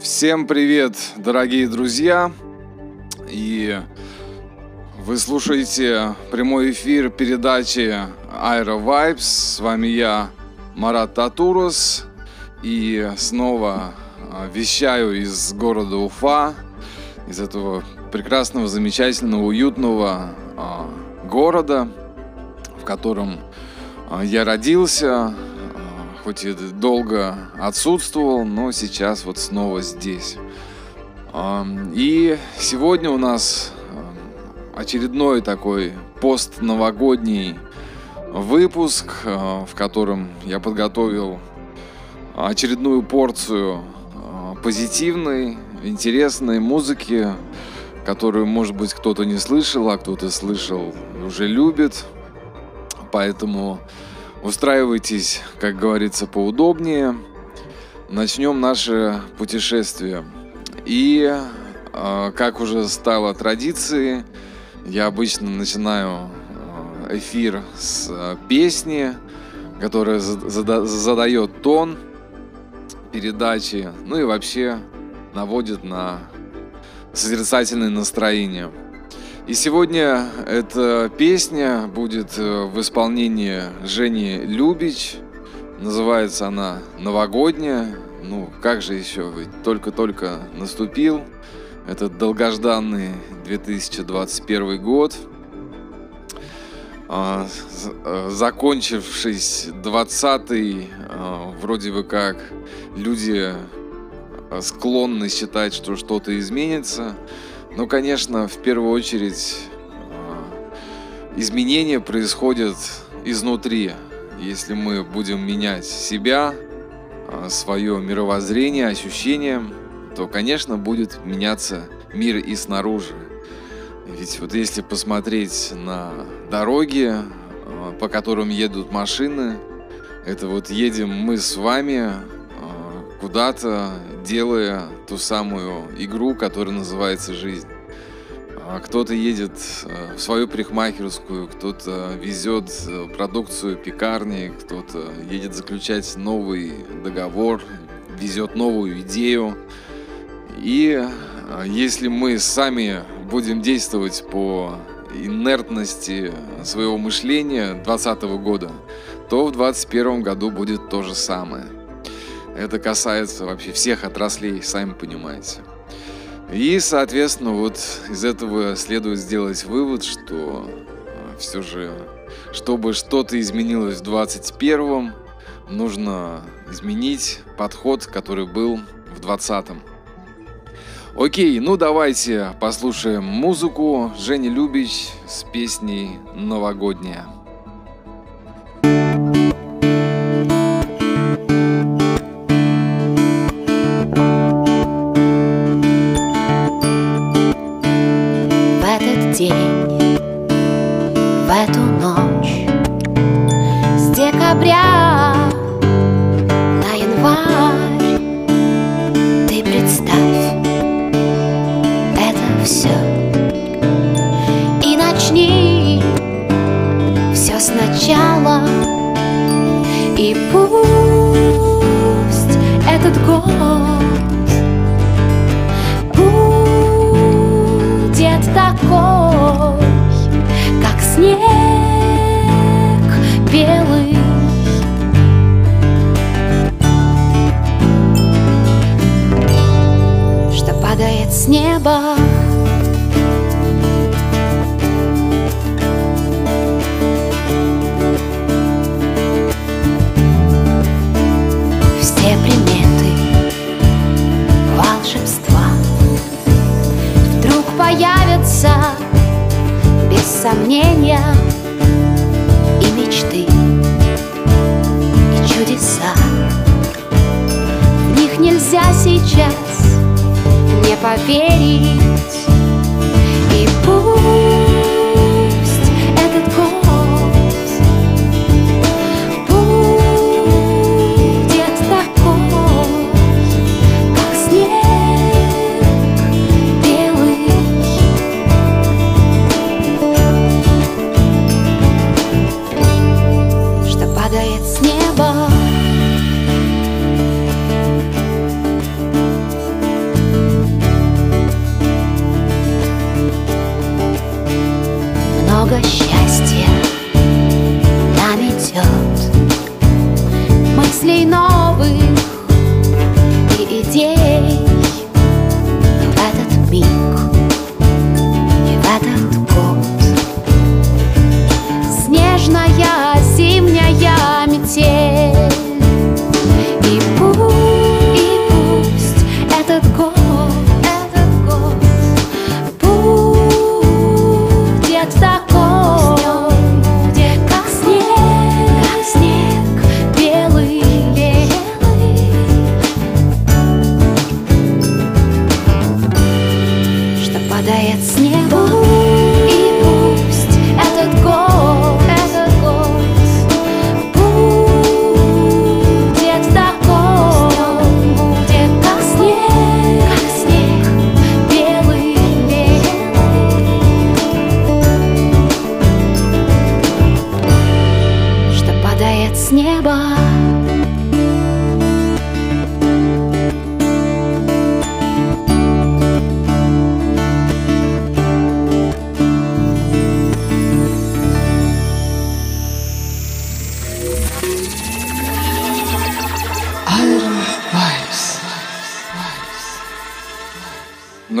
Всем привет, дорогие друзья! И вы слушаете прямой эфир передачи Aero Vibes. С вами я, Марат Татурус. И снова а, вещаю из города Уфа, из этого прекрасного, замечательного, уютного а, города, в котором а, я родился, хоть и долго отсутствовал, но сейчас вот снова здесь. И сегодня у нас очередной такой постновогодний выпуск, в котором я подготовил очередную порцию позитивной, интересной музыки, которую, может быть, кто-то не слышал, а кто-то слышал, уже любит. Поэтому Устраивайтесь, как говорится, поудобнее. Начнем наше путешествие. И, а, как уже стало традицией, я обычно начинаю а, эфир с а, песни, которая задает тон передачи, ну и вообще наводит на созерцательное настроение. И сегодня эта песня будет э, в исполнении Жени Любич. Называется она «Новогодняя». Ну, как же еще, ведь только-только наступил этот долгожданный 2021 год. А, э, закончившись 20 а, вроде бы как люди э, склонны считать, что что-то изменится. Ну, конечно, в первую очередь а, изменения происходят изнутри. Если мы будем менять себя, а, свое мировоззрение, ощущения, то, конечно, будет меняться мир и снаружи. Ведь вот если посмотреть на дороги, по которым едут машины, это вот едем мы с вами куда-то, делая ту самую игру, которая называется жизнь. А кто-то едет э, в свою парикмахерскую, кто-то везет э, продукцию пекарни, кто-то едет заключать новый договор, везет новую идею. И э, если мы сами будем действовать по инертности своего мышления 2020 года, то в 2021 году будет то же самое. Это касается вообще всех отраслей, сами понимаете. И, соответственно, вот из этого следует сделать вывод, что э, все же, чтобы что-то изменилось в 21-м, нужно изменить подход, который был в 20-м. Окей, ну давайте послушаем музыку Жени Любич с песней «Новогодняя». сомнения и мечты и чудеса. В них нельзя сейчас не поверить. И пусть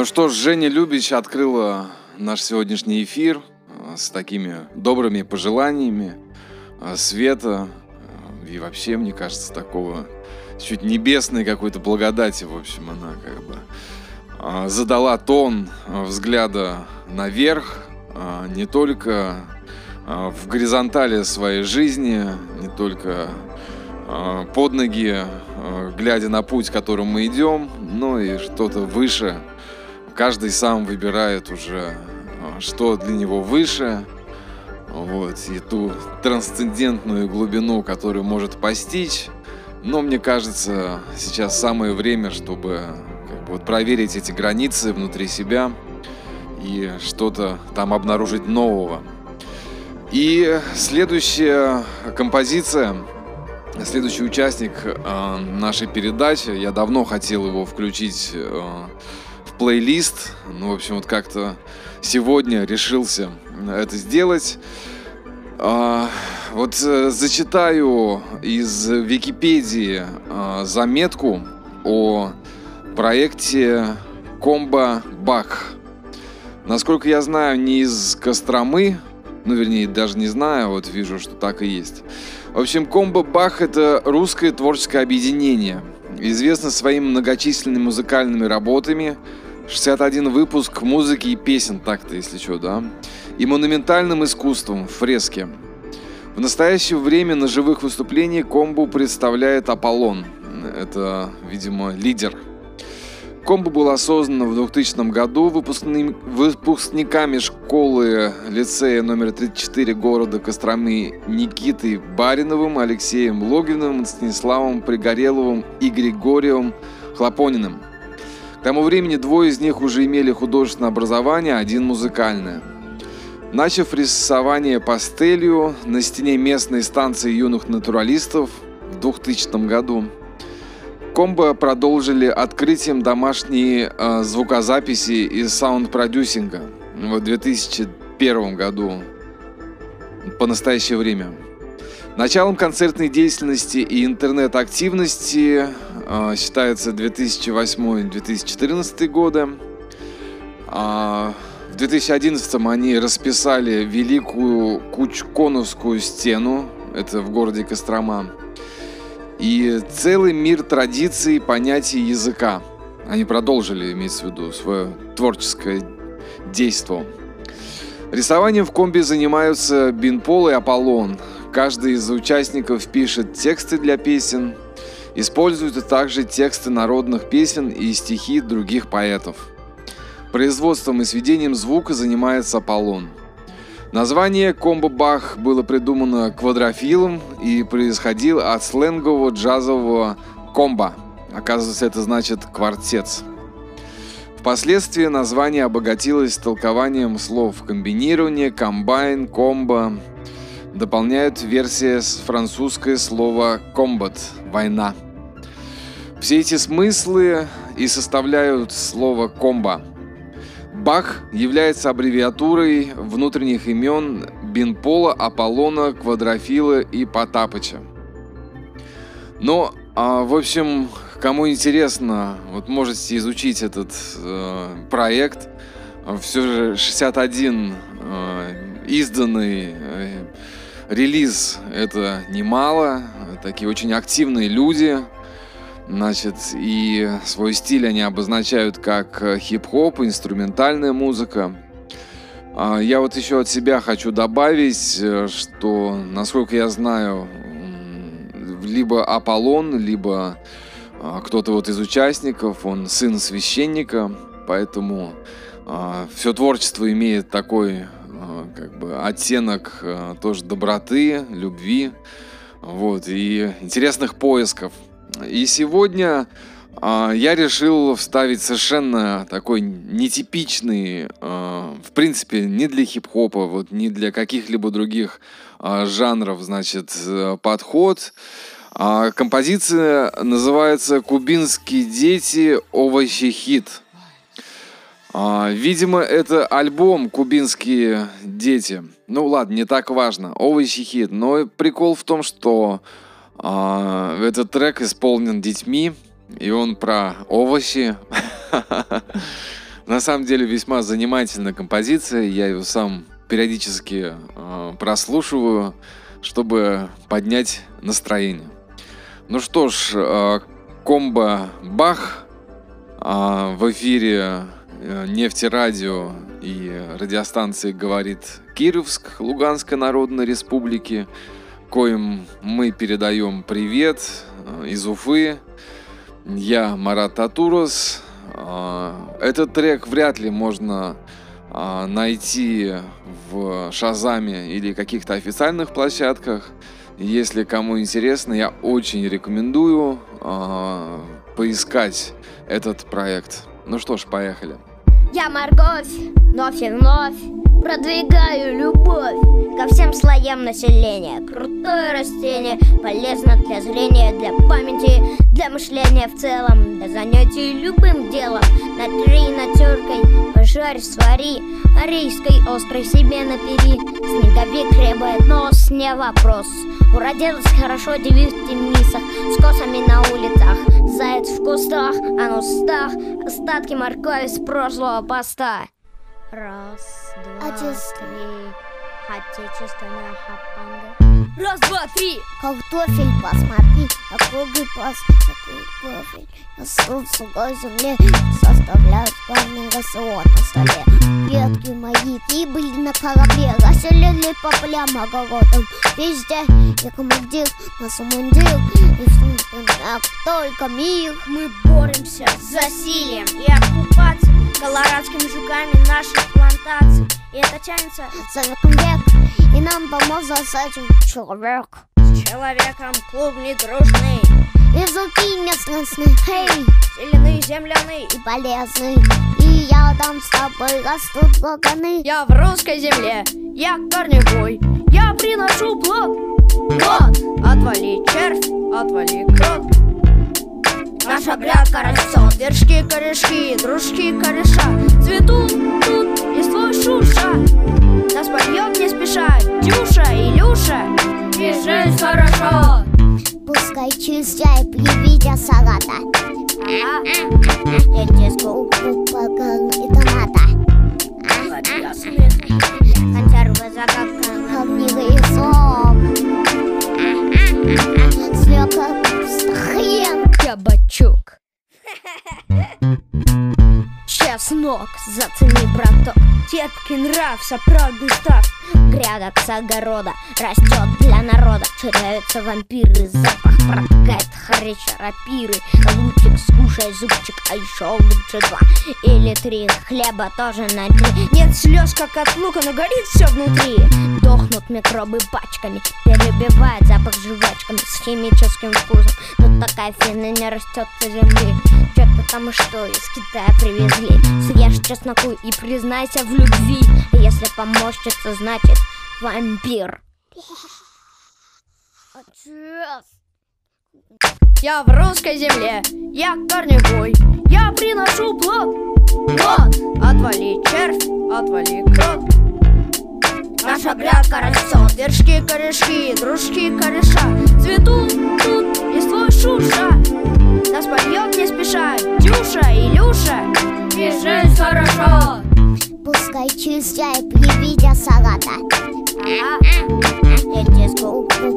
что ж, Женя Любич открыла наш сегодняшний эфир э, с такими добрыми пожеланиями э, света э, и вообще, мне кажется, такого чуть небесной какой-то благодати, в общем, она как бы задала тон взгляда наверх, не только в горизонтали своей жизни, не только под ноги, глядя на путь, которым мы идем, но и что-то выше – каждый сам выбирает уже, а, что для него выше, вот, и ту трансцендентную глубину, которую может постичь. Но мне кажется, сейчас самое время, чтобы как бы, вот, проверить эти границы внутри себя и что-то там обнаружить нового. И следующая композиция, следующий участник э, нашей передачи, я давно хотел его включить э, плейлист. Ну, в общем, вот как-то сегодня решился это сделать. А, вот э, зачитаю из Википедии а, заметку о проекте Комбо Бах. Насколько я знаю, не из Костромы, ну, вернее, даже не знаю, вот вижу, что так и есть. В общем, Комбо Бах — это русское творческое объединение, известно своими многочисленными музыкальными работами, 61 выпуск музыки и песен, так-то, если что, да? И монументальным искусством, фрески. В настоящее время на живых выступлениях комбу представляет Аполлон. Это, видимо, лидер. Комбо было создано в 2000 году выпускниками школы лицея номер 34 города Костромы Никитой Бариновым, Алексеем Логиновым, Станиславом Пригореловым и Григорием Хлопониным – тому времени двое из них уже имели художественное образование, один музыкальное. Начав рисование пастелью на стене местной станции юных натуралистов в 2000 году, Комбо продолжили открытием домашней э, звукозаписи и саунд-продюсинга в 2001 году по настоящее время. Началом концертной деятельности и интернет-активности э, считается 2008-2014 годы. А в 2011 они расписали Великую Кучконовскую стену, это в городе Кострома, и целый мир традиций, понятий языка. Они продолжили, имеется в виду, свое творческое действие. Рисованием в комби занимаются Бинпол и Аполлон – Каждый из участников пишет тексты для песен, используют также тексты народных песен и стихи других поэтов. Производством и сведением звука занимается Аполлон. Название комбо-бах было придумано квадрофилом и происходило от сленгового джазового комбо. Оказывается, это значит квартет. Впоследствии название обогатилось толкованием слов комбинирование, комбайн, комбо, дополняют версия с французское слово «combat» — «война». Все эти смыслы и составляют слово «комбо». Бах является аббревиатурой внутренних имен Бинпола, Аполлона, Квадрофила и Потапыча. Но, а, в общем, кому интересно, вот можете изучить этот э, проект. Все же 61 э, изданный э, релиз это немало. Такие очень активные люди. Значит, и свой стиль они обозначают как э, хип-хоп, инструментальная музыка. А я вот еще от себя хочу добавить, э, что, насколько я знаю, либо Аполлон, либо а, кто-то вот из участников, он сын священника, поэтому а, все творчество имеет такой как бы оттенок тоже доброты, любви, вот и интересных поисков. И сегодня я решил вставить совершенно такой нетипичный, в принципе, не для хип-хопа, вот не для каких-либо других жанров, значит, э, подход. А композиция называется «Кубинские дети. Овощи хит». А, видимо, это альбом «Кубинские дети». Ну ладно, не так важно. Овощи хит. Но прикол в том, что а, этот трек исполнен детьми, и он про овощи. На самом деле весьма занимательная композиция. Я ее сам периодически а, прослушиваю, чтобы поднять настроение. Ну что ж, э, комбо Бах а, в эфире э, нефтерадио и радиостанции говорит Кировск Луганской Народной Республики, коим мы передаем привет э, из Уфы. Я Марат Татурос. Этот трек вряд ли можно найти в Шазаме или каких-то официальных площадках. Если кому интересно, я очень рекомендую э, поискать этот проект. Ну что ж, поехали. Я морковь, вновь и вновь продвигаю любовь ко всем слоям населения. Крутое растение, полезно для зрения, для памяти, для мышления в целом, для занятий любым делом. Натри натеркой, пожарь, свари, арийской острой себе напери. Снеговик требует нос, не вопрос. Уродилась хорошо девиз в темницах С косами на улицах Заяц в кустах, а на устах Остатки моркови с прошлого поста Раз, два, три. Отечественная хапанга Раз, два, три. Картофель, посмотри, округлый пас, такой профиль На сухой земле составляют парный рацион на столе. Предки мои прибыли на корабле, расселили по полям, огородам. Везде я командир на самандир И в только мир. Мы боремся с засилием и оккупацией Колорадскими жуками наших плантаций. И это тянется за веком век И нам поможет с этим человек. С человеком клубни дружный Языки местностные, хей. Зеленые, земляные и полезные И я там с тобой растут ваганы Я в русской земле, я корневой. Я приношу плод. Вот, отвали червь, отвали крот Наша грядка растет, вершки, корешки, дружки, кореша. Цветут тут листвой шуша Нас поет не спеша Дюша, Илюша И жизнь хорошо. Пускай чистяй при виде салата. Эти скупы поган и томата Консервы загадка Огнивый сок Свека пуста хрен. Кабачок Чеснок, зацени, браток Терпкий нрав, сапрагу став Грядок с огорода Растет для народа. Теряются вампиры Запах протекает харича рапиры Лучик, скушай зубчик А еще лучше два. Или три Хлеба тоже найди Нет слез, как от лука Но горит все внутри. Дохнут микробы пачками Перебивает запах жвачками С химическим вкусом. Но такая фина не растет со земли Че потому что из Китая привезли? Съешь чесноку и признайся в любви. А если помощница, значит вампир Я в русской земле, я корневой. Я приношу плод. Вот, отвали червь, отвали крот Наша грядка растет, вершки, корешки, дружки, кореша. Цветут тут листвой шуша Да споем не спеша Дюша, Илюша. И жизнь хорошо. Пускай чистая привидя салата. Скупы поган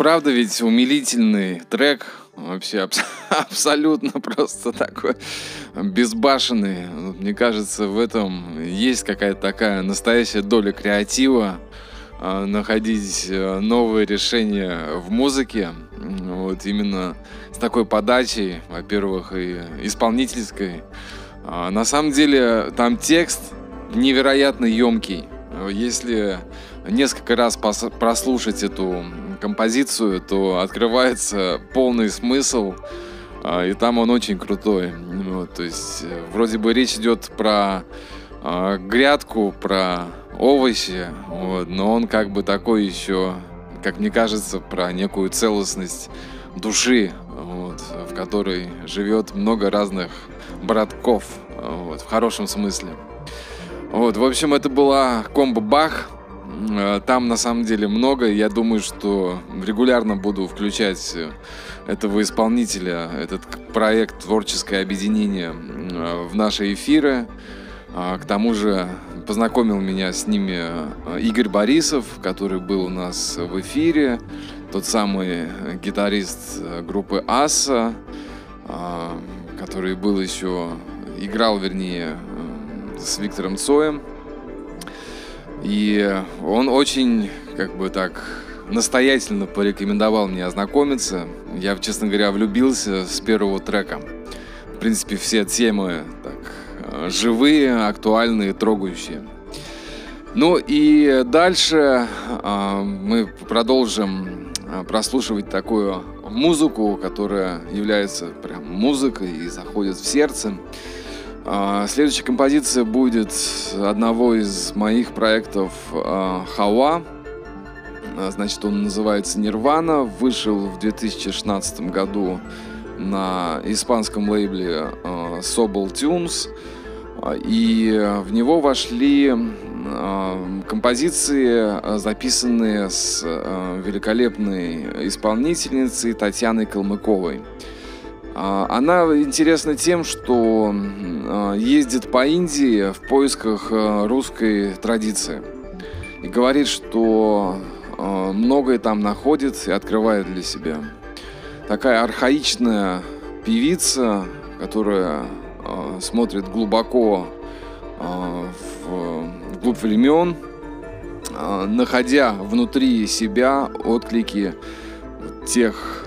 правда ведь умилительный трек. Вообще абс- абсолютно просто такой безбашенный. Мне кажется, в этом есть какая-то такая настоящая доля креатива. а, Находить э, новые решения в музыке. Вот именно с такой подачей, во-первых, и исполнительской. А, На самом деле там текст невероятно емкий. Если несколько раз прослушать эту композицию, то открывается полный смысл, а, и там он очень крутой. Вот, то есть э, вроде бы речь идет про а, грядку, про овощи, вот, но он как бы такой еще, как мне кажется, про некую целостность души, вот, в которой живет много разных братков, вот, в хорошем смысле. Вот, в общем, это была комбо Бах. Э, Там на самом деле много. Я думаю, что регулярно буду включать э, этого исполнителя, этот проект «Творческое объединение» э, в наши эфиры. А, К тому же познакомил меня с ними Игорь Борисов, который был у нас в эфире. Тот самый гитарист группы «Аса», а, который был еще, играл, вернее, с Виктором Цоем. И он очень, как бы так, настоятельно порекомендовал мне ознакомиться. Я, честно говоря, влюбился с первого трека. В принципе, все темы так, э, живые, актуальные, трогающие. Ну и дальше а, мы продолжим а, прослушивать такую музыку, которая является прям музыкой и заходит в сердце. А, Следующая композиция будет одного из моих проектов а, Хауа. А, Значит, он называется Нирвана. Вышел в 2016 году на испанском лейбле Sobel Tunes. И в него вошли композиции, записанные с великолепной исполнительницей Татьяной Калмыковой. А, Она интересна тем, что а, ездит по Индии в поисках а, русской традиции. И говорит, что а, многое там находит и открывает для себя. Такая архаичная певица, которая смотрит глубоко в, вглубь времен, находя внутри себя отклики тех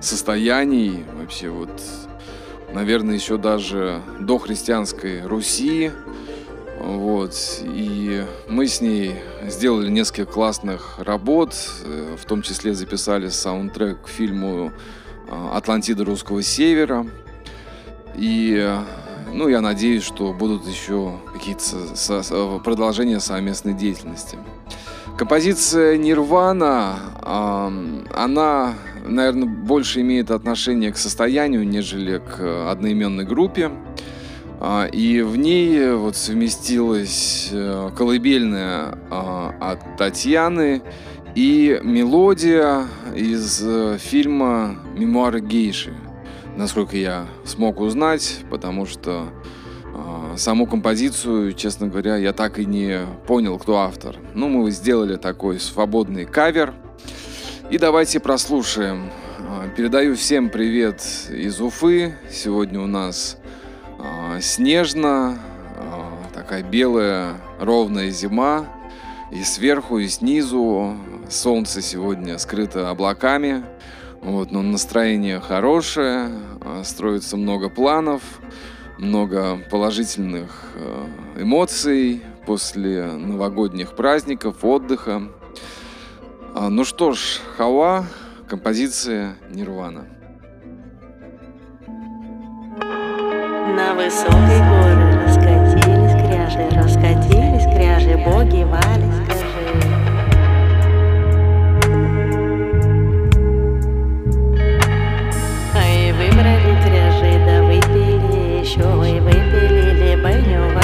состояний, вообще вот, наверное, еще даже до христианской Руси. Вот. И мы с ней сделали несколько классных работ, э, в том числе записали саундтрек к фильму а, «Атлантида русского севера». И, э, ну, я надеюсь, что будут еще какие-то со- со- продолжения совместной деятельности. Композиция Нирвана, она, наверное, больше имеет отношение к состоянию, нежели к одноименной группе. А, И в ней вот совместилась э, колыбельная а, от Татьяны и мелодия из э, фильма «Мемуары гейши», насколько я смог узнать, потому что а, саму композицию, честно говоря, я так и не понял, кто автор. Ну, мы сделали такой свободный кавер. И давайте прослушаем. А, Передаю всем привет из Уфы. Сегодня у нас а, снежно, а, такая белая ровная зима. И сверху, и снизу солнце сегодня скрыто облаками. Вот, но настроение хорошее, строится много планов, много положительных э, эмоций после новогодних праздников, отдыха. А, ну что ж, Хава, композиция Нирвана. На высокой горы раскатились кряжи, раскатились кряжи, боги вали, скажи. А и выбрали кряжи, да выпили еще, и выпили больню.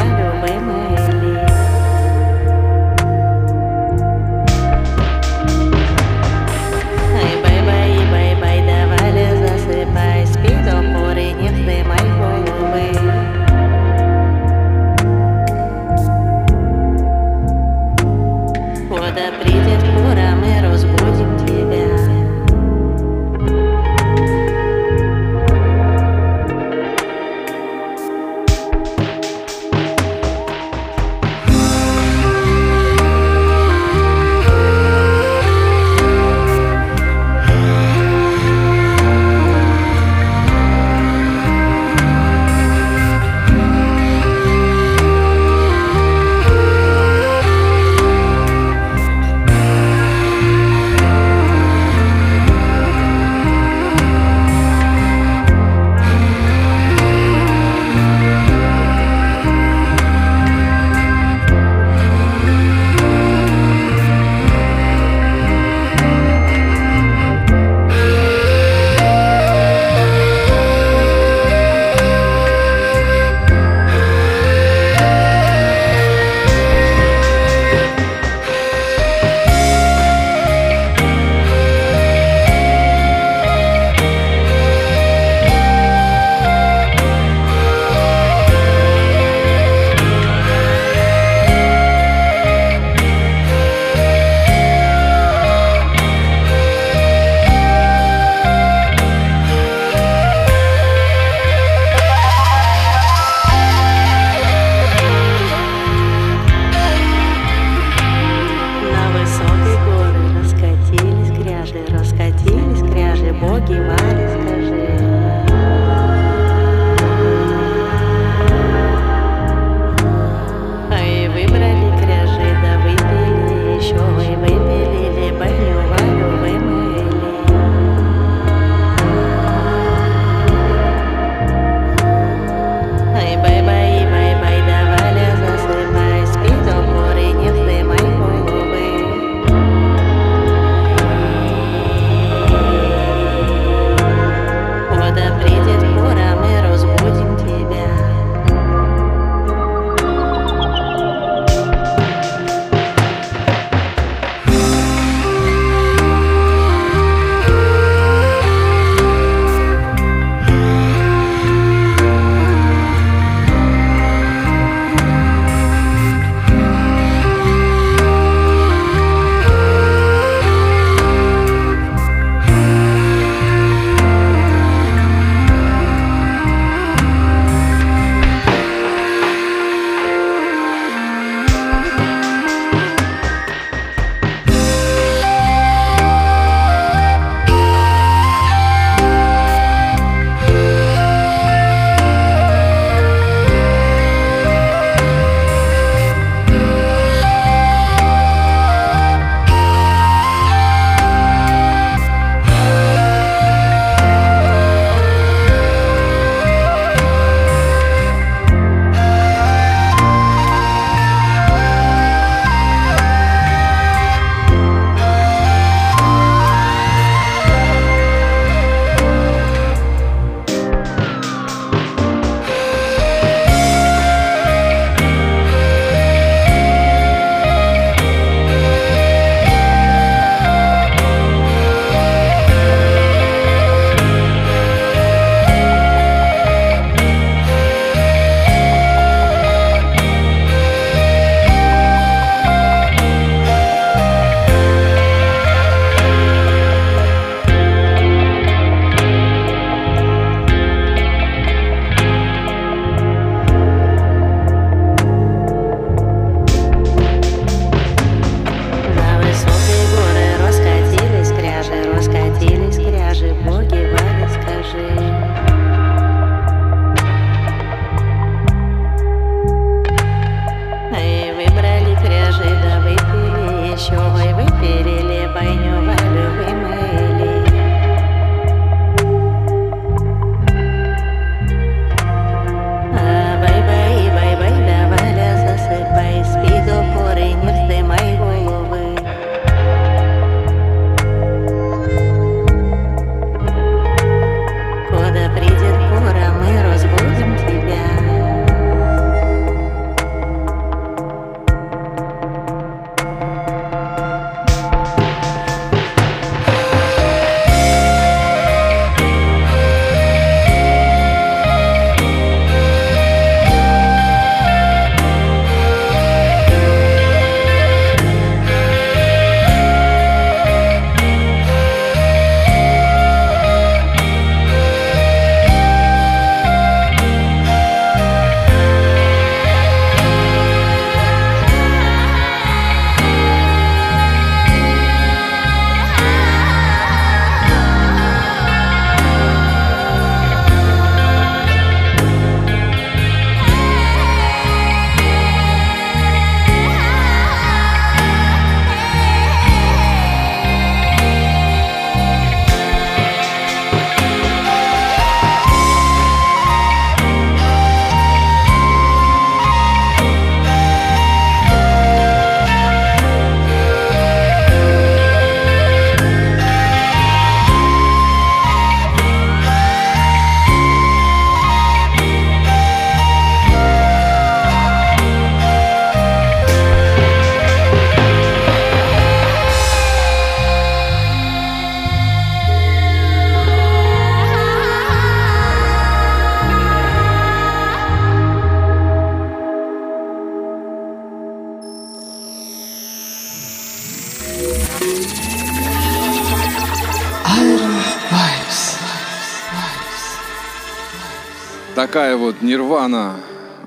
Такая вот нирвана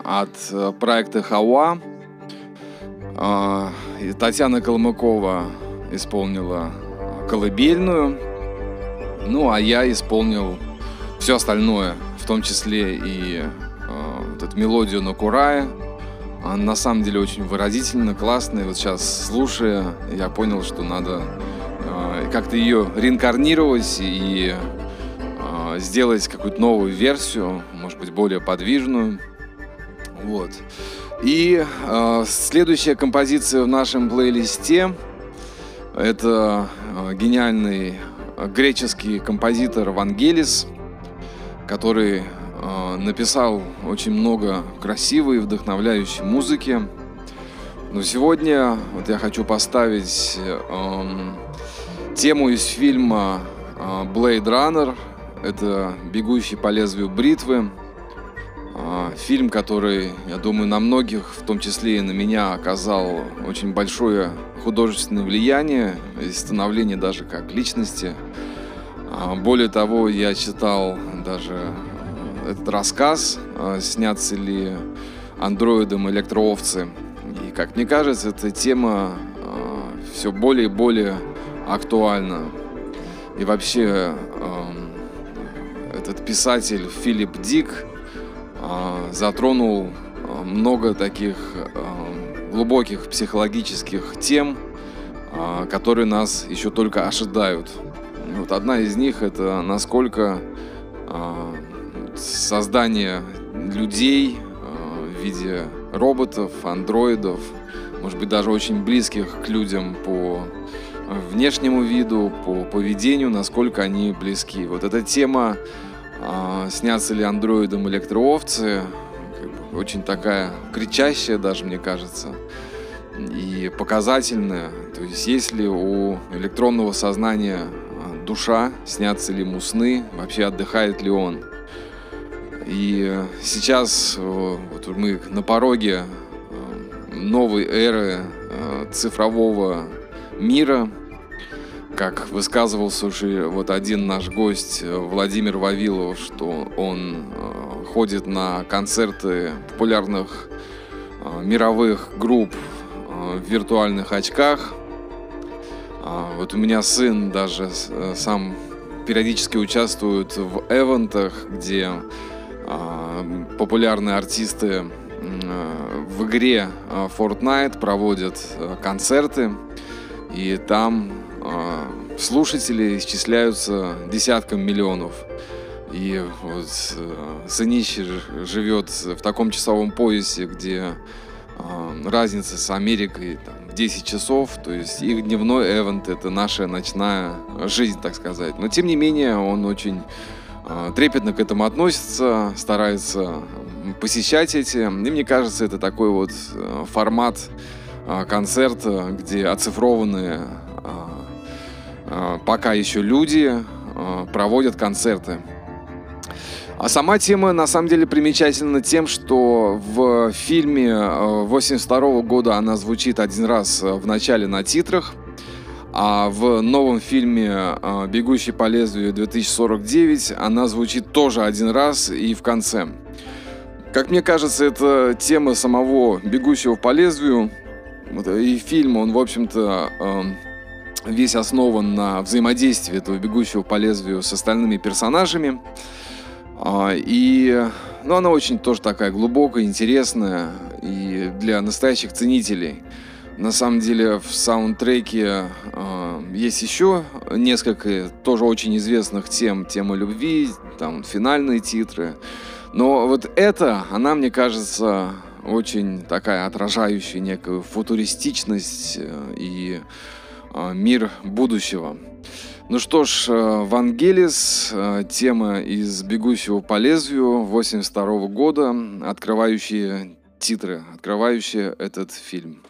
от э, проекта Хауа. А, Татьяна Калмыкова исполнила колыбельную. Ну, а я исполнил все остальное, в том числе и э, вот эту мелодию на Курае. Она на самом деле очень выразительно, классная. Вот сейчас, слушая, я понял, что надо э, как-то ее реинкарнировать и сделать какую-то новую версию, может быть, более подвижную. Вот. И э, следующая композиция в нашем плейлисте это э, гениальный греческий композитор Вангелис, который э, написал очень много красивой и вдохновляющей музыки. Но сегодня вот я хочу поставить э, тему из фильма э, Blade Runner. Это «Бегущий по лезвию бритвы». Э, фильм, который, я думаю, на многих, в том числе и на меня, оказал очень большое художественное влияние и становление даже как личности. А, более того, я читал даже этот рассказ, а, снятся ли андроидом электроовцы. И, как мне кажется, эта тема а, все более и более актуальна. И вообще, этот писатель Филипп Дик затронул много таких глубоких психологических тем, которые нас еще только ожидают. Вот одна из них это насколько создание людей в виде роботов, андроидов, может быть даже очень близких к людям по внешнему виду, по поведению, насколько они близки. Вот эта тема э, снятся ли андроидом электроовцы, как бы, очень такая кричащая даже, мне кажется, и показательная. То есть есть ли у электронного сознания душа, снятся ли ему сны, вообще отдыхает ли он. И сейчас вот мы на пороге э, новой эры э, цифрового мира, как высказывался уже вот один наш гость Владимир Вавилов, что он ходит на концерты популярных мировых групп в виртуальных очках – а, вот у меня сын даже э, сам периодически участвует в эвентах, где а, популярные артисты э, в игре э, Fortnite проводят концерты, и там слушатели исчисляются десяткам миллионов. И вот сынищий живет в таком часовом поясе, где разница с Америкой там, 10 часов, то есть их дневной эвент это наша ночная жизнь, так сказать. Но тем не менее он очень э, трепетно к этому относится, старается посещать эти. И мне кажется, это такой вот э, формат э, концерта, где оцифрованные э, э, пока еще люди э, проводят концерты. А сама тема на самом деле примечательна тем, что в фильме 82 э, года она звучит один раз э, в начале на титрах, а в новом фильме э, «Бегущий по лезвию 2049» она звучит тоже один раз и в конце. Как мне кажется, это тема самого «Бегущего по лезвию», и фильм, он, в общем-то, весь основан на взаимодействии этого «Бегущего по лезвию» с остальными персонажами. А, и ну, она очень тоже такая глубокая, интересная и для настоящих ценителей. На самом деле в саундтреке э, есть еще несколько тоже очень известных тем. Тема любви, там финальные титры. Но вот эта, она, мне кажется, очень такая отражающая некую футуристичность э, и э, мир будущего. Ну что ж, э, Вангелис, э, тема из «Бегущего по лезвию» 82 года, открывающие титры, открывающие этот фильм.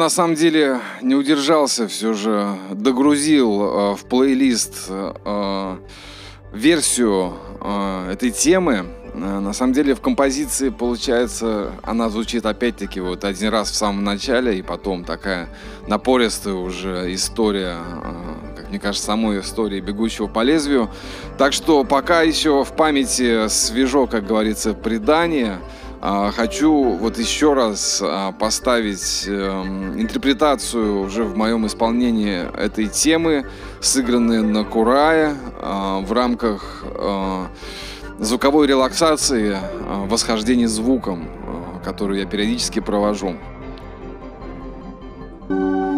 На самом деле не удержался, все же догрузил э, в плейлист э, версию э, этой темы. Э, на самом деле в композиции получается, она звучит опять-таки вот один раз в самом начале, и потом такая напористая уже история, э, как мне кажется, самой истории бегущего по лезвию. Так что пока еще в памяти свежо, как говорится, предание. А, хочу вот еще раз а, поставить эм, интерпретацию уже в моем исполнении этой темы, сыгранной на Курае а, в рамках звуковой релаксации, восхождения звуком, которую я периодически провожу. Ну,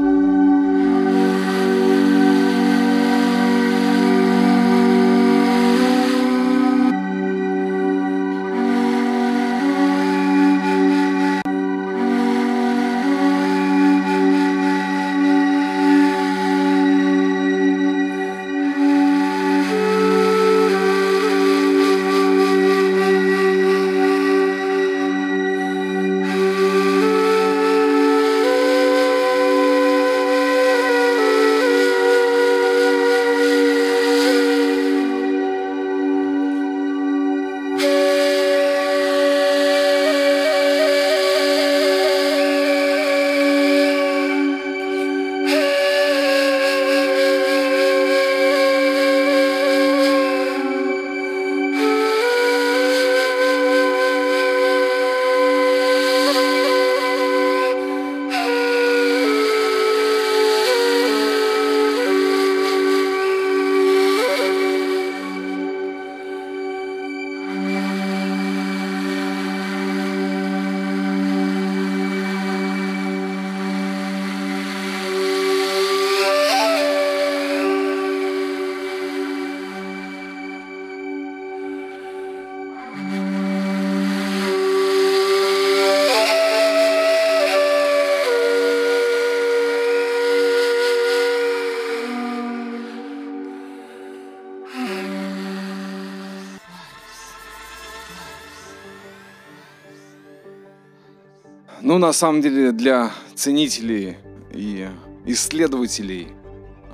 на самом деле, для ценителей и исследователей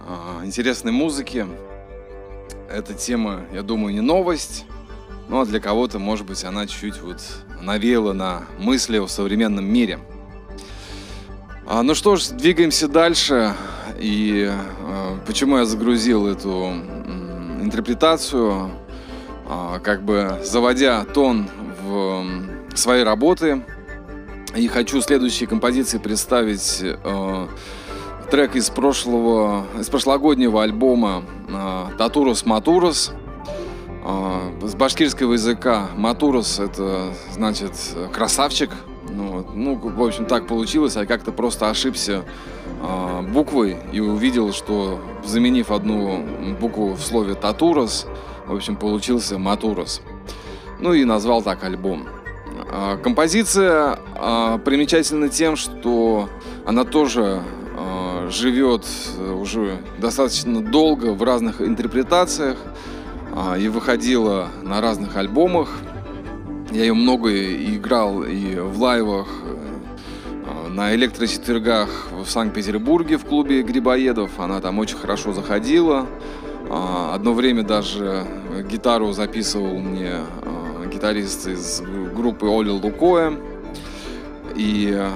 э, интересной музыки эта тема, я думаю, не новость. Ну, а для кого-то, может быть, она чуть-чуть вот навеяла на мысли о современном мире. А, ну что ж, двигаемся дальше. И э, почему я загрузил эту э, интерпретацию, э, как бы заводя тон в э, своей работы – и хочу следующие композиции представить э, трек из прошлого, из прошлогоднего альбома э, Татурус Матурус. Э, с башкирского языка Матурус это значит красавчик. Ну, ну, в общем, так получилось. Я как-то просто ошибся э, буквой и увидел, что заменив одну букву в слове Татурус, в общем, получился Матурус. Ну и назвал так альбом. А, композиция а, примечательна тем, что она тоже а, живет уже достаточно долго в разных интерпретациях и выходила на разных альбомах. Я ее много играл и в лайвах, на электрочетвергах в Санкт-Петербурге в клубе Грибоедов. Она там очень хорошо заходила. Одно время даже гитару записывал мне гитарист из группы Оли Лукоя. И э,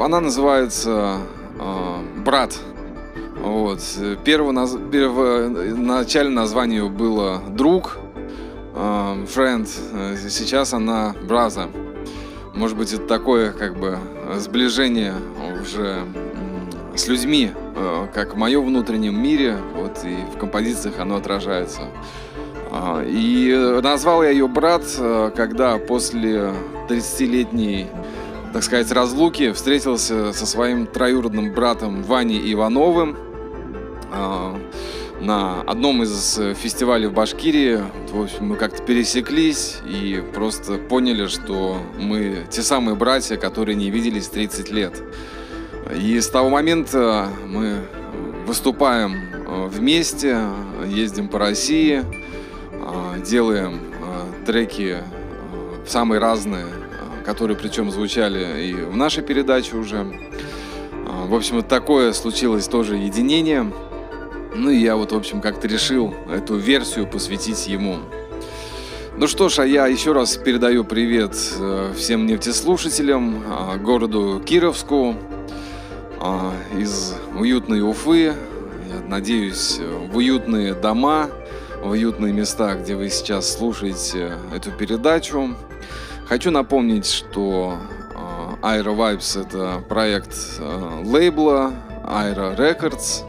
она называется э, «Брат». Вот. Первое, наз... Первоначальное название было «Друг», э, «Friend». Сейчас она «Браза». Может быть, это такое как бы сближение уже с людьми, как в моем внутреннем мире, вот и в композициях оно отражается. А, и назвал я ее брат, э, когда после 30-летней, так сказать, разлуки встретился со своим троюродным братом Ваней Ивановым а, на одном из фестивалей в Башкирии. В общем, мы как-то пересеклись и просто поняли, что мы те самые братья, которые не виделись 30 лет. И с того момента мы выступаем э, вместе, ездим по России, делаем а, треки а, самые разные, которые причем звучали и в нашей передаче уже. в общем, вот такое случилось тоже единение. Ну и я вот, в общем, как-то решил эту версию посвятить ему. Ну что ж, а я еще раз передаю привет э, всем нефтеслушателям, городу Кировску из уютной Уфы. Я надеюсь, в уютные дома, уютные места, где вы сейчас слушаете эту передачу. Хочу напомнить, что Aero Vibes это проект лейбла Aero Records,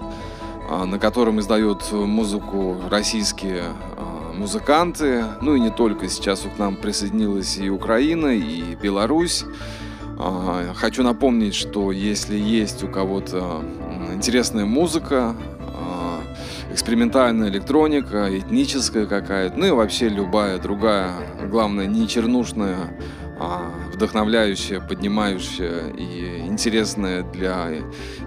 на котором издают музыку российские музыканты, ну и не только. Сейчас к нам присоединилась и Украина, и Беларусь. Хочу напомнить, что если есть у кого-то интересная музыка, экспериментальная электроника, этническая какая-то, ну и вообще любая другая, главное, не чернушная, а вдохновляющая, поднимающая и интересная для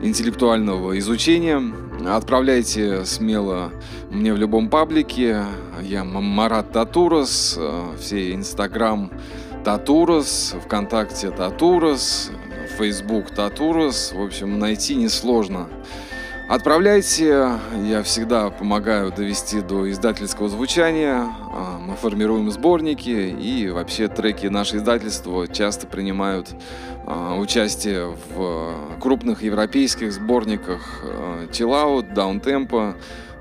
интеллектуального изучения. Отправляйте смело мне в любом паблике. Я Марат Татурас, все Инстаграм Татурас, ВКонтакте Татурас, Фейсбук Татурас. В общем, найти несложно. Отправляйте, я всегда помогаю довести до издательского звучания. А, мы формируем сборники и вообще треки нашего издательства часто принимают а, участие в крупных европейских сборниках чиллаут, даунтемпа,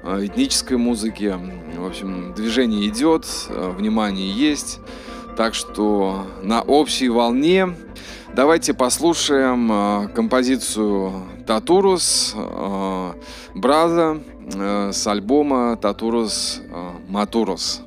этнической музыки. В общем, движение идет, внимание есть. Так что на общей волне давайте послушаем э, композицию Татурус э, Браза э, с альбома Татурус Матурус.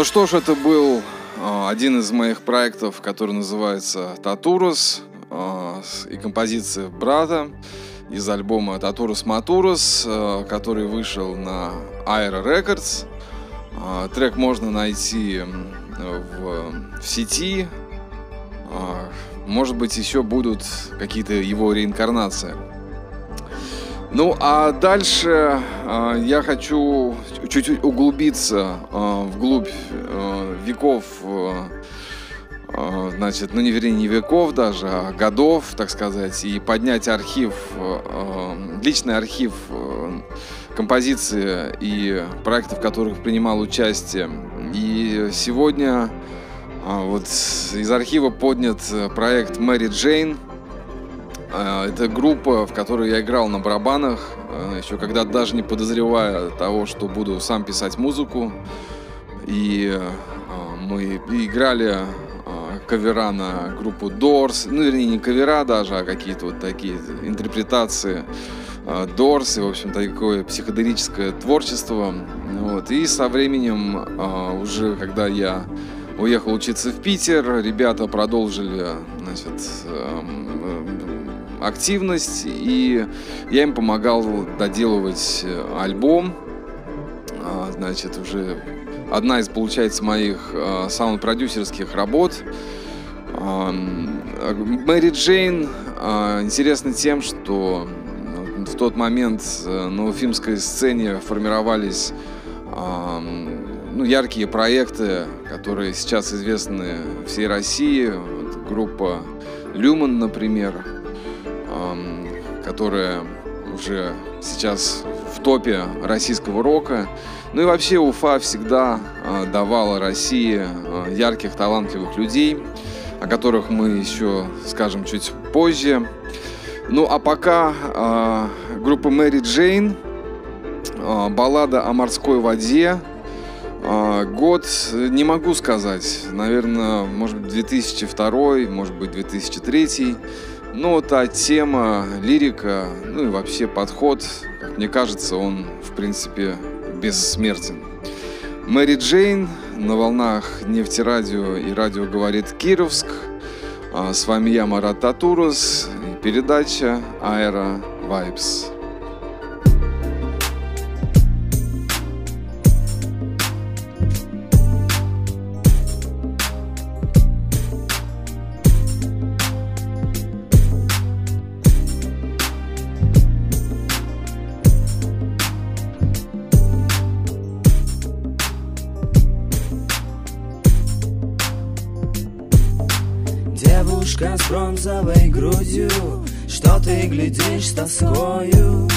Ну что ж, это был э, один из моих проектов, который называется «Татурус» э, и композиция брата из альбома «Татурус Матурус», э, который вышел на Aero Records. Трек можно найти в, в сети. Может быть, еще будут какие-то его реинкарнации. Ну, а дальше э, я хочу чуть-чуть углубиться э, вглубь э, веков, э, значит, ну не вернее не веков даже, а годов, так сказать, и поднять архив, э, личный архив э, композиции и проектов, в которых принимал участие. И сегодня э, вот из архива поднят проект Мэри Джейн, это группа, в которой я играл на барабанах, э, еще когда даже не подозревая того, что буду сам писать музыку. И э, мы играли кавера на группу Doors, ну, вернее, не кавера даже, а какие-то вот такие интерпретации Doors, и, в общем, такое психоделическое творчество. Вот. И со временем, уже когда я уехал учиться в Питер, ребята продолжили, значит, эм, активность, и я им помогал доделывать э, альбом. А, значит, уже одна из, получается, моих э, саунд-продюсерских работ. Мэри Джейн а, интересна тем, что в тот момент э, на уфимской сцене формировались ну, яркие проекты, которые сейчас известны всей России. Вот группа Люман, например, которая уже сейчас в топе российского рока. Ну и вообще Уфа всегда а, давала России а, ярких, талантливых людей, о которых мы еще скажем чуть позже. Ну а пока а, группа Мэри Джейн, баллада о морской воде, Год не могу сказать, наверное, может быть 2002, может быть 2003. Ну, та тема, лирика, ну и вообще подход, как мне кажется, он, в принципе, бессмертен. Мэри Джейн на волнах нефтерадио и радио говорит Кировск. А с вами я, Марат Татурус, и передача Аэро Vibes. Глядишь тоскою.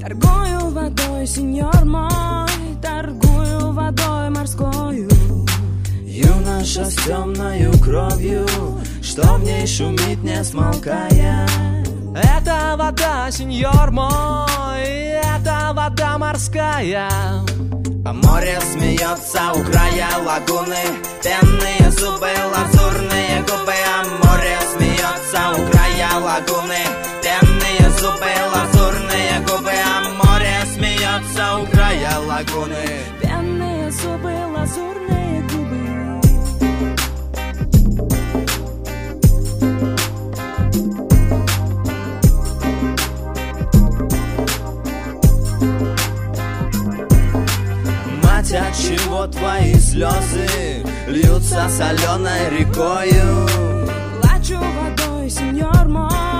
Торгую водой, сеньор мой Торгую водой морскою Юноша с темною кровью Что в ней шумит, не смолкая. Это вода, сеньор мой Это вода морская. А море смеется у края лагуны Пенные зубы, лазурные губы. А море смеется у края лагуны зубы, лазурные губы А море смеется у края лагуны Пенные зубы, лазурные губы Мать, от чего твои слезы льются соленой рекою? Плачу водой, сеньор мой,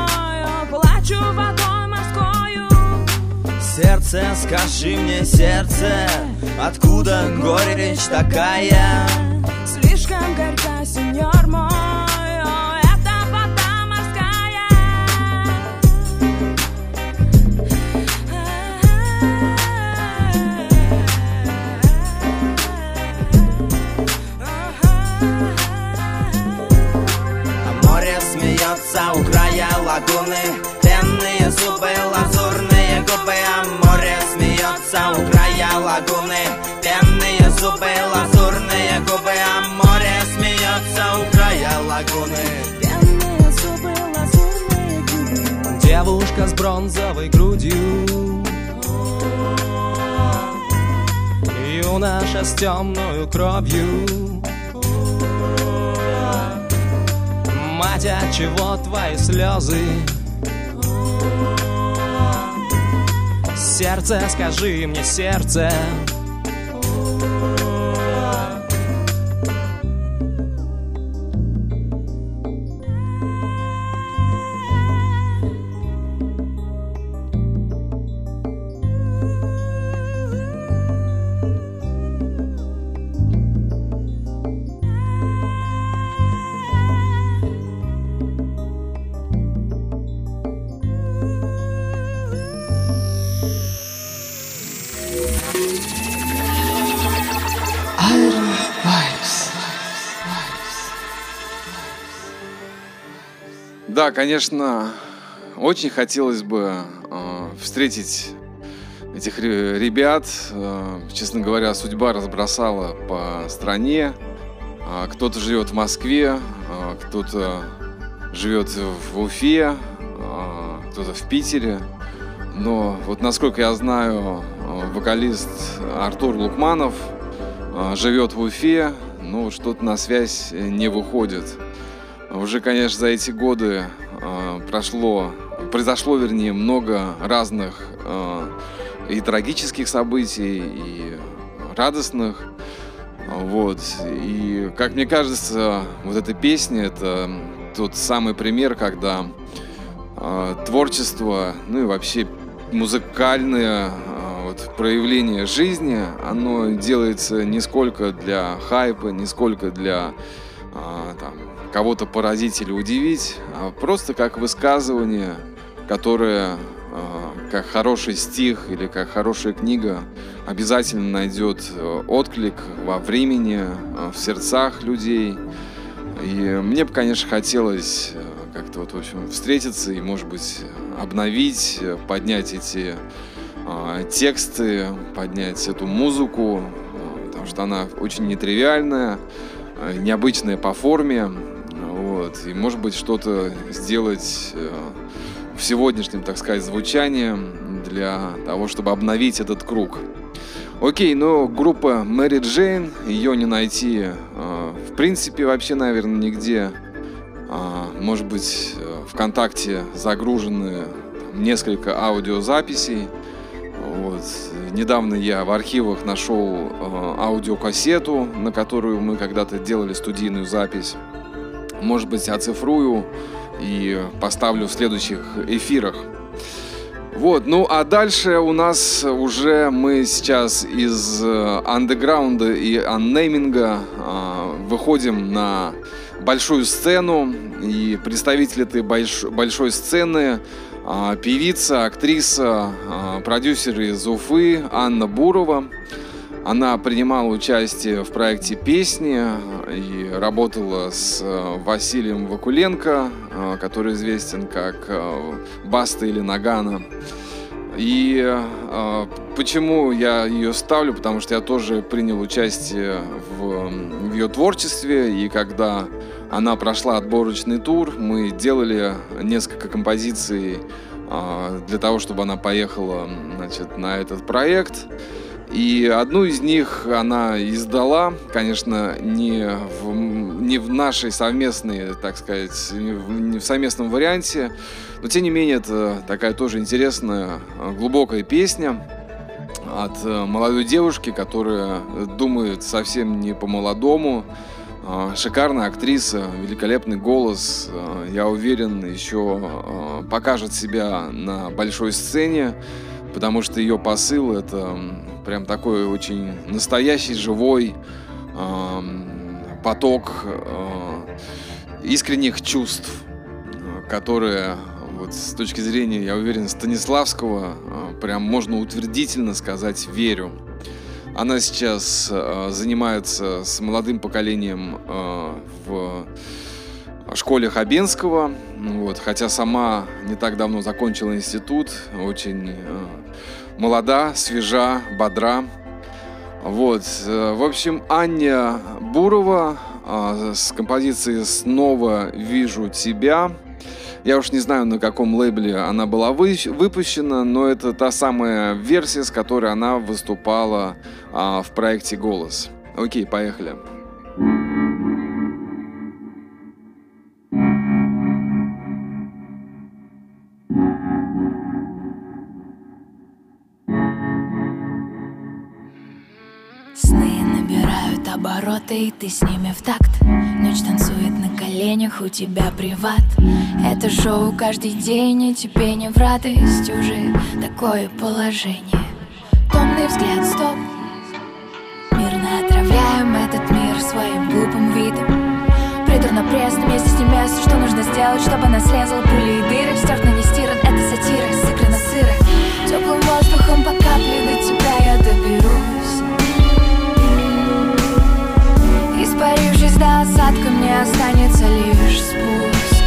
плачу водой морскою. Сердце, скажи мне, сердце, откуда горечь такая? Слишком горька, сеньор мой. Темную кровью Мать, от чего твои слезы? Сердце, скажи мне, сердце Да, конечно, очень хотелось бы э, встретить этих ре- ребят. Э, честно говоря, судьба разбросала по стране. А, кто-то живет в Москве, а, кто-то живет в Уфе, а, кто-то в Питере. Но вот насколько я знаю, э, вокалист Артур Лукманов э, живет в Уфе, но что-то на связь э, не выходит. Уже, конечно, за эти годы э, прошло, произошло, вернее, много разных э, и трагических событий, и радостных. Вот. И, как мне кажется, вот эта песня — это тот самый пример, когда э, творчество, ну и вообще музыкальное э, вот, проявление жизни, оно делается не сколько для хайпа, не сколько для э, там, кого-то поразить или удивить, а просто как высказывание, которое, э, как хороший стих или как хорошая книга, обязательно найдет э, отклик во времени, э, в сердцах людей. И мне бы, конечно, хотелось э, как-то вот, в общем, встретиться и, может быть, обновить, поднять эти э, тексты, поднять эту музыку, потому что она очень нетривиальная, необычная по форме, вот, и, может быть, что-то сделать э, в сегодняшнем, так сказать, звучании для того, чтобы обновить этот круг. Окей, но группа Мэри Джейн, ее не найти, э, в принципе, вообще, наверное, нигде. А, Может быть, э, ВКонтакте загружены несколько аудиозаписей. Вот. Недавно я в архивах нашел аудиокассету, на которую мы когда-то делали студийную запись. Может быть, оцифрую и поставлю в следующих эфирах. Вот, ну а дальше у нас уже мы сейчас из э, андеграунда и аннейминга э, выходим на большую сцену. И представитель этой больш- большой сцены э, певица, актриса, э, продюсер из Уфы Анна Бурова. Она принимала участие в проекте «Песни» и работала с э, Василием Вакуленко, э, который известен как э, Баста или Нагана. И э, почему я ее ставлю? Потому что я тоже принял участие в, в ее творчестве, и когда она прошла отборочный тур, мы делали несколько композиций э, для того, чтобы она поехала значит, на этот проект. И одну из них она издала, конечно, не в, не в нашей совместной, так сказать, не в, не в совместном варианте, но тем не менее это такая тоже интересная, э, глубокая песня от э, молодой девушки, которая думает совсем не по-молодому. Э, Шикарная актриса, великолепный голос. Я уверен, еще покажет себя на большой сцене потому что ее посыл это прям такой очень настоящий, живой эм, поток э, искренних чувств, которые вот с точки зрения, я уверен, Станиславского, э, прям можно утвердительно сказать «верю». Она сейчас э, занимается с молодым поколением в школе Хабенского, вот, хотя сама не так давно закончила институт, очень молода, свежа, бодра. Вот, э, в общем, Аня Бурова э, с композицией «Снова вижу тебя». Я уж не знаю, на каком лейбле она была вы- выпущена, но это та самая версия, с которой она выступала а, в проекте «Голос». Окей, поехали. Сны обороты, и ты с ними в такт. Ночь танцует на коленях, у тебя приват. Это шоу каждый день, и тебе не в радость уже Такое положение. Томный взгляд, стоп. Мирно отравляем этот мир своим глупым видом. Приторно пресно вместе с ним место Что нужно сделать, чтобы она срезала пули и дыры Стерт нанести до осадка, мне останется лишь спуск.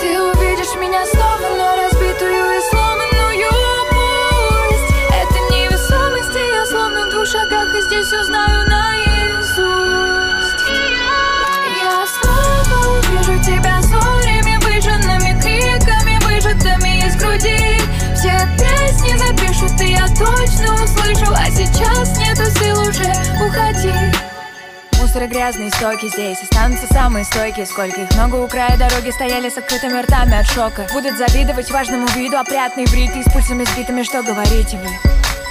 Ты увидишь меня снова, но разбитую и сломанную Пусть это невесомость, и я словно в двух шагах И здесь узнаю Мусор и грязные стоки здесь. Останутся самые стойкие, сколько их много. У края дороги Стояли с открытыми ртами от шока. Будут завидовать важному виду Опрятные бритые, с пульсами сбитыми. Что говорите вы?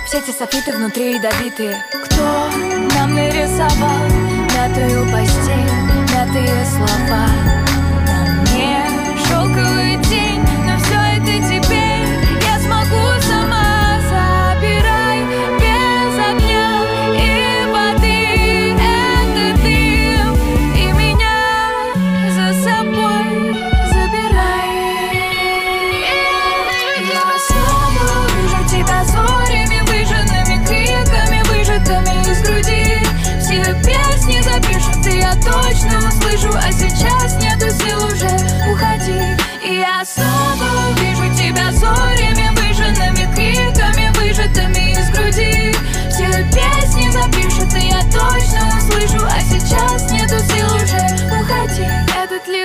Все эти софиты внутри ядовитые. Кто нам нарисовал мятую постель, мятые слова? На мне шелковый день,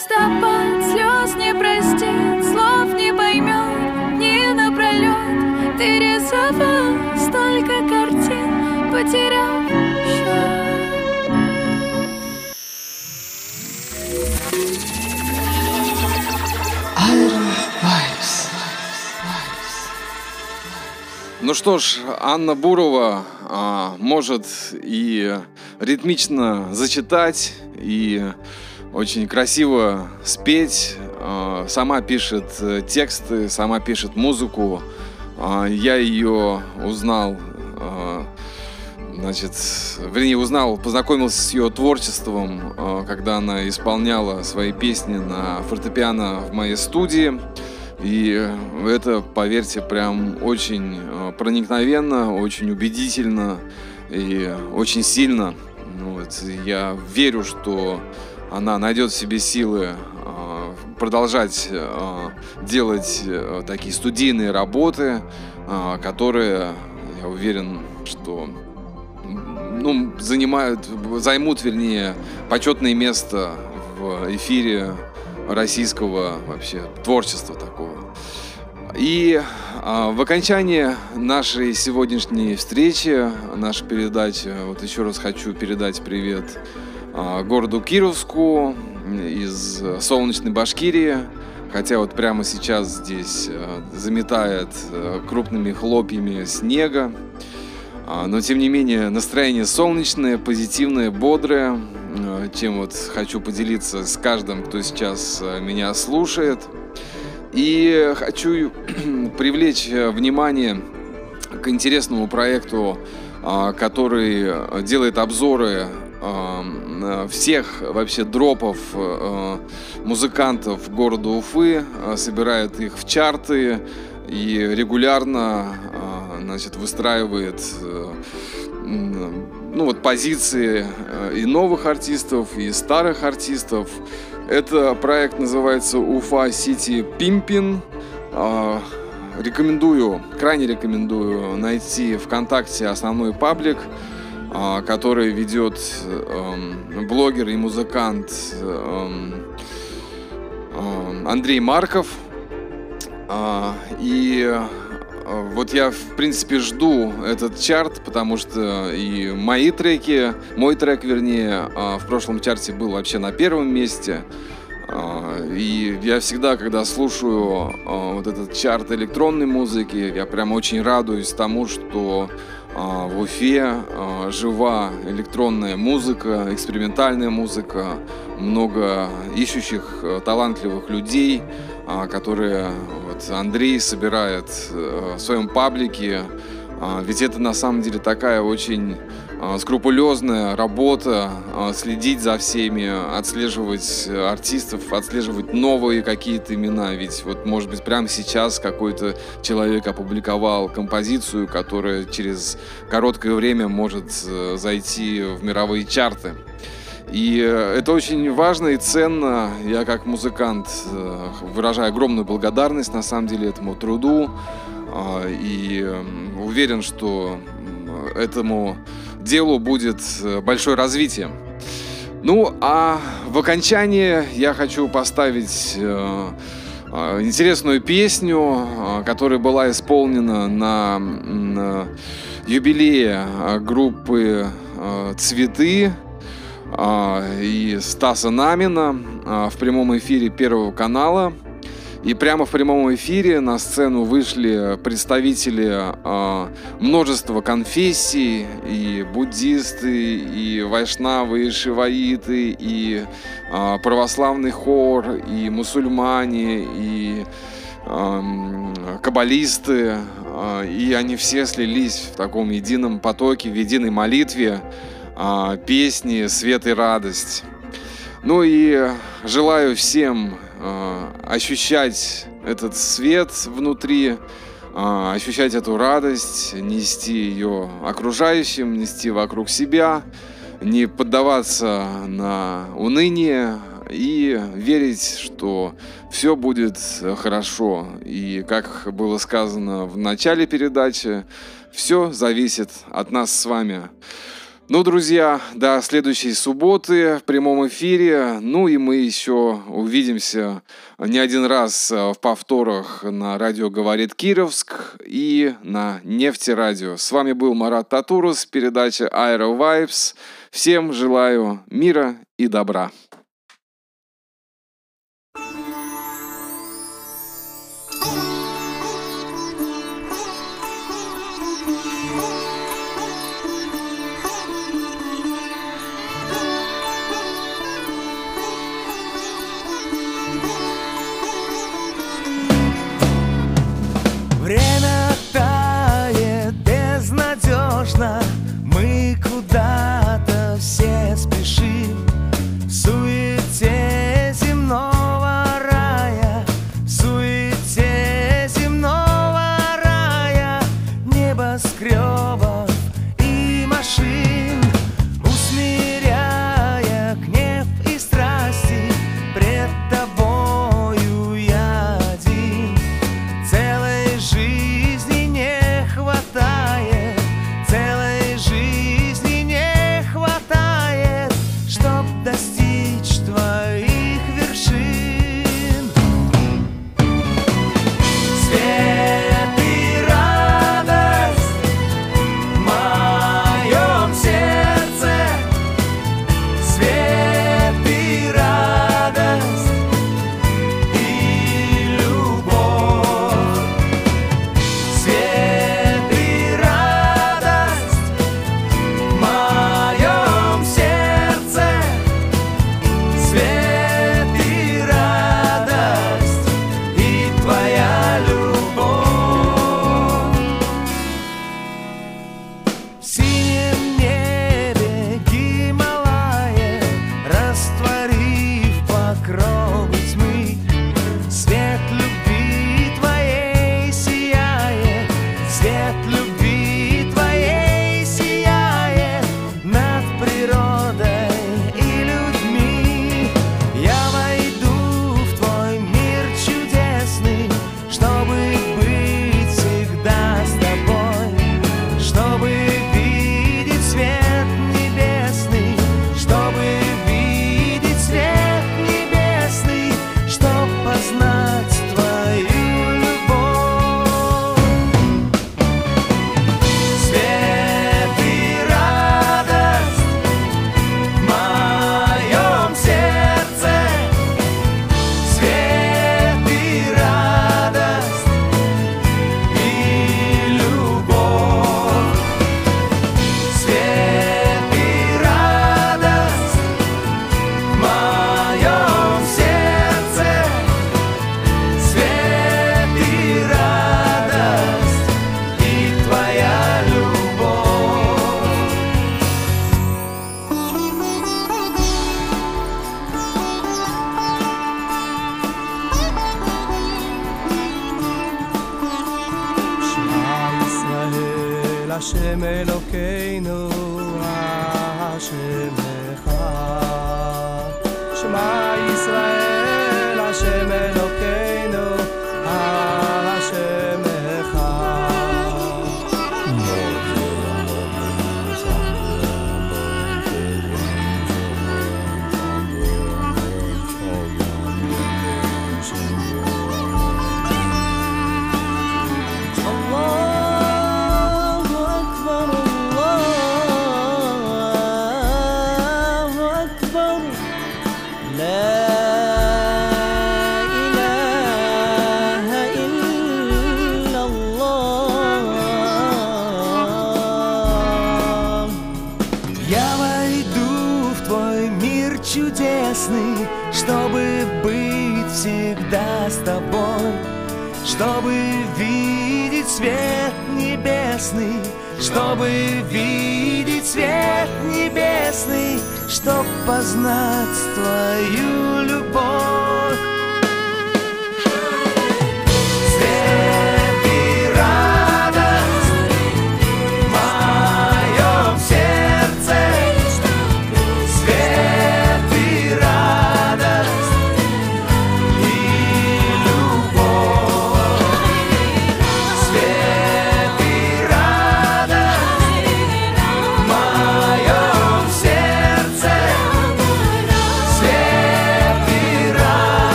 листопад слез не простит, слов не поймет, не напролет Ты рисовал столько картин, потерял Ну что ж, Анна Бурова а, может и ритмично зачитать, и очень красиво спеть. а, сама пишет э, тексты, сама пишет музыку. А, я ее узнал, а, значит, вернее, узнал, познакомился с ее творчеством, когда она исполняла свои песни на фортепиано в моей студии. И это, поверьте, прям очень э, проникновенно, очень убедительно и очень сильно. Вот, я верю, что она найдет в себе силы э, продолжать э, делать э, такие студийные работы, э, которые, я уверен, что ну, занимают, займут, вернее, почетное место в эфире российского вообще творчества такого. И а, в окончании нашей сегодняшней встречи, нашей передачи, вот еще раз хочу передать привет городу Кировску из солнечной Башкирии. Хотя вот прямо сейчас здесь а, заметает а, крупными хлопьями снега. А, Но тем не менее настроение солнечное, позитивное, бодрое. А, Чем вот хочу поделиться с каждым, кто сейчас а, меня слушает. И хочу привлечь э, внимание к интересному проекту, а, который делает обзоры а, всех вообще дропов э, музыкантов города Уфы, а, собирает их в чарты и регулярно значит, выстраивает э, ну вот позиции э, и новых артистов, и старых артистов. Это проект называется Уфа Сити Пимпин. Рекомендую, крайне рекомендую найти ВКонтакте основной паблик, который ведет эм, блогер и музыкант эм, э, Андрей Марков. А, И э, вот я, в принципе, жду этот чарт, потому что и мои треки, мой трек, вернее, а, в прошлом чарте был вообще на первом месте. А, И я всегда, когда слушаю а, вот этот чарт электронной музыки, я прям очень радуюсь тому, что а, в Уфе а, жива электронная музыка, экспериментальная музыка, много ищущих э, талантливых людей, а, которые вот Андрей собирает э, в своем паблике. А, Ведь это на самом деле такая очень а, скрупулезная работа, а, следить за всеми, отслеживать э, артистов, отслеживать новые какие-то имена. Ведь вот, может быть, прямо сейчас какой-то человек опубликовал композицию, которая через короткое время может э, зайти в мировые чарты. И э, это очень важно и ценно. Я как музыкант э, выражаю огромную благодарность на самом деле этому труду. И уверен, что этому делу будет э, большое развитие. Ну, а в окончании я хочу поставить э, э, интересную песню, которая была исполнена на, на юбилее группы «Цветы» и Стаса Намина в прямом эфире Первого канала. И прямо в прямом эфире на сцену вышли представители а, множества конфессий, и буддисты, и вайшнавы, и шиваиты, и а, православный хор, и мусульмане, и ам, каббалисты, а, и они все слились в таком едином потоке, в единой молитве, а, песни «Свет и радость». Ну и желаю всем ощущать этот свет внутри, а, ощущать эту радость, нести ее окружающим, нести вокруг себя, не поддаваться на уныние и верить, что все будет хорошо. И как было сказано в начале передачи, все зависит от нас с вами. Ну, друзья, до следующей субботы в прямом эфире. Ну и мы еще увидимся не один раз э, в повторах на радио «Говорит Кировск» и на Нефтерадио. С вами был Марат Татурус, передача Aero Vibes. Всем желаю мира и добра.